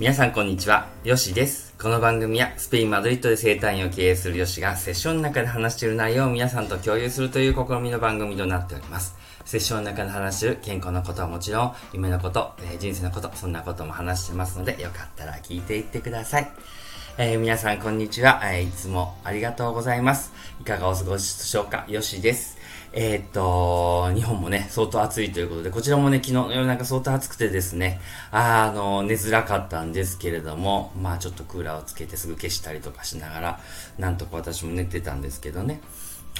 皆さんこんにちは、ヨシです。この番組はスペイン・マドリッドで生態院を経営するヨシがセッションの中で話している内容を皆さんと共有するという試みの番組となっております。セッションの中で話している健康のことはもちろん、夢のこと、えー、人生のこと、そんなことも話してますので、よかったら聞いていってください。えー、皆さんこんにちは、えー、いつもありがとうございます。いかがお過ごしでしょうか？よしです。えー、っと、日本もね、相当暑いということで、こちらもね、昨日の夜中相当暑くてですね、あの、寝づらかったんですけれども、まあちょっとクーラーをつけてすぐ消したりとかしながら、なんとか私も寝てたんですけどね。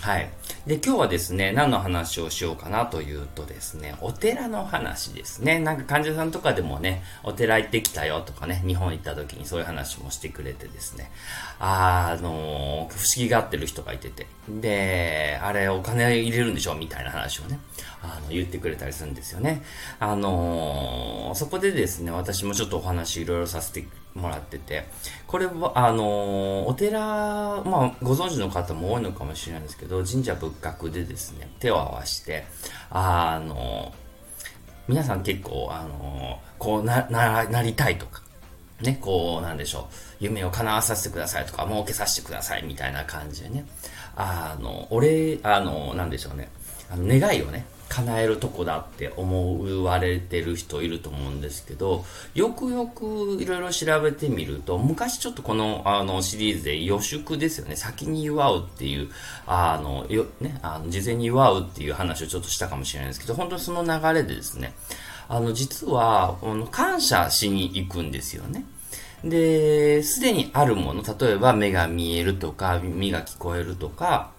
はい。で、今日はですね、何の話をしようかなというとですね、お寺の話ですね。なんか患者さんとかでもね、お寺行ってきたよとかね、日本行った時にそういう話もしてくれてですね、あ、あの不思議がってる人がいてて、で、あれお金入れるんでしょみたいな話をね、あの、言ってくれたりするんですよね。あのー、そこでですね、私もちょっとお話いろいろさせてもらってて、これは、あのー、お寺、まあ、ご存知の方も多いのかもしれないんですけど、神社仏閣でですね、手を合わして、あのー、皆さん結構、あのこうな、な、なりたいとか、ね、こう、なんでしょう、夢を叶わさせてくださいとか、儲けさせてくださいみたいな感じでね、あの、俺、あの、なんでしょうね、あの願いをね、叶えるとこだって思われてる人いると思うんですけど、よくよくいろいろ調べてみると、昔ちょっとこのあのシリーズで予祝ですよね、先に祝うっていう、あの、よ、ね、あの、事前に祝うっていう話をちょっとしたかもしれないですけど、本当にその流れでですね、あの、実は、あの感謝しに行くんですよね。で、すでにあるもの、例えば目が見えるとか、耳が聞こえるとか、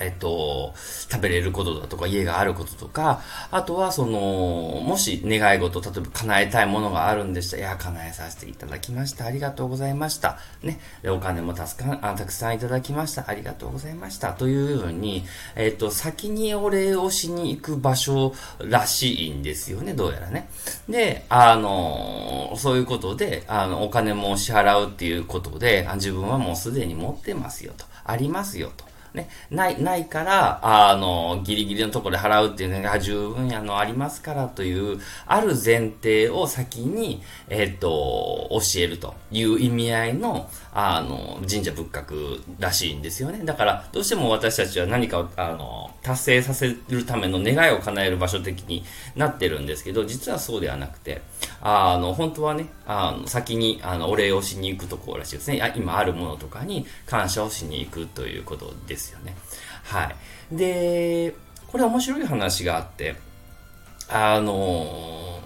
えっと、食べれることだとか、家があることとか、あとは、その、もし願い事、例えば叶えたいものがあるんでしたら、いや、叶えさせていただきました。ありがとうございました。ね。お金もたすかあたくさんいただきました。ありがとうございました。というように、えっと、先にお礼をしに行く場所らしいんですよね、どうやらね。で、あの、そういうことで、あの、お金も支払うっていうことで、自分はもうすでに持ってますよと。ありますよと。ね、ない、ないから、あの、ギリギリのところで払うっていうのが十分あの、ありますからという、ある前提を先に、えっ、と、教えるという意味合いの、あの、神社仏閣らしいんですよね。だから、どうしても私たちは何かを、あの、達成させるための願いを叶える場所的になってるんですけど、実はそうではなくて、あの、本当はね、あの、先に、あの、お礼をしに行くところらしいですね。今あるものとかに感謝をしに行くということですですよね。はい。で、これ面白い話があって、あの、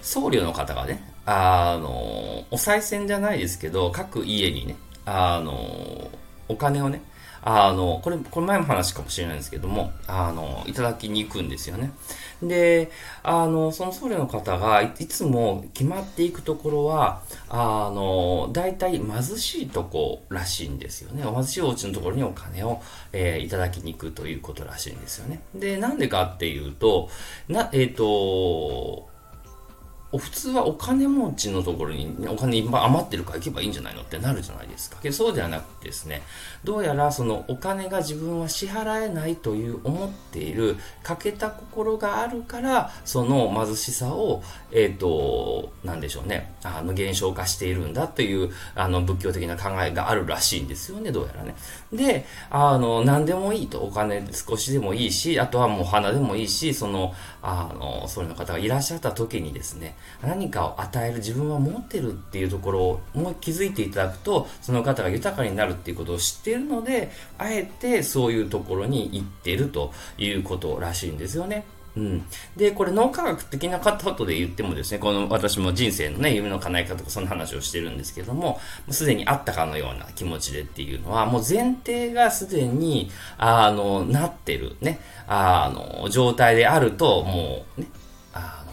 僧侶の方がね、あの、お賽銭じゃないですけど、各家にね、あの、お金をね、あの、これ、これ前も話かもしれないんですけども、あの、いただきに行くんですよね。で、あの、その僧侶の方がいつも決まっていくところは、あの、大体貧しいとこらしいんですよね。貧しいお家のところにお金を、えー、いただきに行くということらしいんですよね。で、なんでかっていうと、な、えっ、ー、と、普通はお金持ちのところにお金いっぱい余ってるから行けばいいんじゃないのってなるじゃないですか。そうではなくてですね、どうやらそのお金が自分は支払えないという思っている欠けた心があるから、その貧しさを、えっ、ー、と、なんでしょうね、あの、減少化しているんだという、あの、仏教的な考えがあるらしいんですよね、どうやらね。で、あの、何でもいいと、お金少しでもいいし、あとはもう花でもいいし、その、あの、そういう方がいらっしゃった時にですね、何かを与える自分は持ってるっていうところをもう気づいていただくと、その方が豊かになるっていうことを知っているので、あえてそういうところに行ってるということらしいんですよね。うん。で、これ脳科学的な方で言ってもですね、この私も人生のね、夢の叶え方とかその話をしてるんですけども、すでにあったかのような気持ちでっていうのは、もう前提がすでに、あの、なってるね、あの、状態であると、もうね、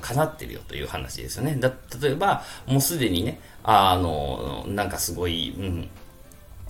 叶ってるよという話ですよね。だ、例えば、もうすでにね、あの、なんかすごい、うん、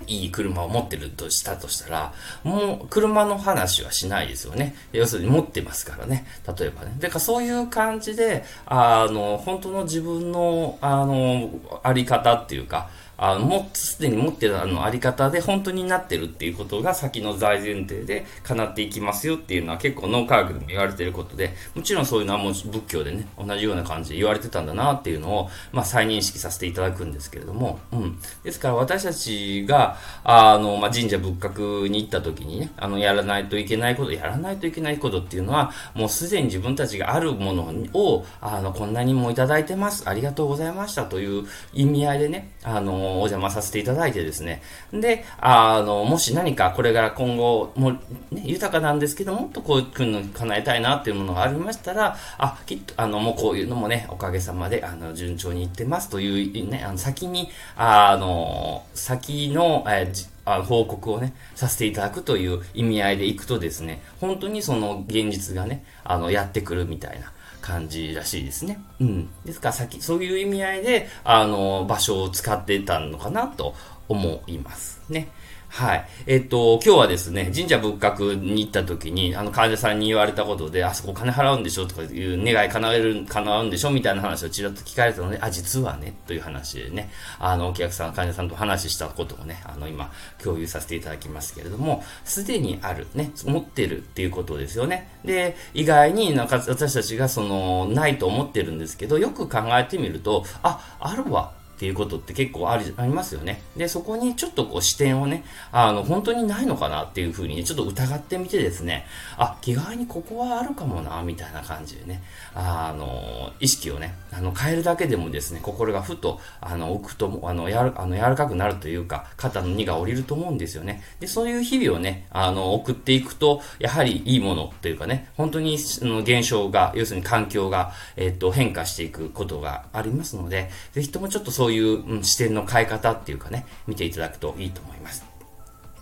いい車を持ってるとしたとしたら、もう車の話はしないですよね。要するに持ってますからね。例えばね。だからそういう感じで、あの、本当の自分の、あの、あり方っていうか、あの、もうすでに持ってるあの、あり方で本当になってるっていうことが先の大前提で叶っていきますよっていうのは結構脳科学でも言われてることで、もちろんそういうのはもう仏教でね、同じような感じで言われてたんだなっていうのを、まあ、再認識させていただくんですけれども、うん。ですから私たちが、あの、まあ、神社仏閣に行った時にね、あの、やらないといけないこと、やらないといけないことっていうのは、もうすでに自分たちがあるものを、あの、こんなにもいただいてます。ありがとうございましたという意味合いでね、あの、お邪魔させていただいてですね。で、あの、もし何かこれから今後、もね、豊かなんですけど、もっとこういうの叶えたいなっていうものがありましたら、あ、きっと、あの、もうこういうのもね、おかげさまで、あの、順調にいってますというね、あの、先に、あの、先の、えー報告をね、させていただくという意味合いでいくとですね、本当にその現実がね、あの、やってくるみたいな感じらしいですね。うん。ですから先、そういう意味合いで、あの、場所を使ってたのかなと思いますね。はい。えっと、今日はですね、神社仏閣に行った時に、あの、患者さんに言われたことで、あそこ金払うんでしょとかいう願い叶える、叶うんでしょみたいな話をちらっと聞かれたので、あ、実はね、という話でね、あの、お客さん、患者さんと話したことをね、あの、今、共有させていただきますけれども、すでにある、ね、持ってるっていうことですよね。で、意外になんか私たちがその、ないと思ってるんですけど、よく考えてみると、あ、あるわ。っていうことって結構ありありますよね。で、そこにちょっとこう視点をね、あの、本当にないのかなっていうふうにねちょっと疑ってみてですね、あ、気概にここはあるかもな、みたいな感じでね、あの、意識をね、あの、変えるだけでもですね、心がふと、あの、置くと、あの、やる、あの、柔らかくなるというか、肩の荷が下りると思うんですよね。で、そういう日々をね、あの、送っていくと、やはりいいものというかね、本当に、その現象が、要するに環境が、えっと、変化していくことがありますので、ぜひともちょっとそういう、うん、視点の変え方っていうかね、見ていただくといいと思います。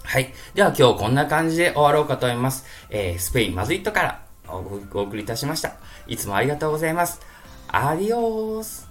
はい。では今日こんな感じで終わろうかと思います。えー、スペインマズイットからお送りいたしました。いつもありがとうございます。アディオース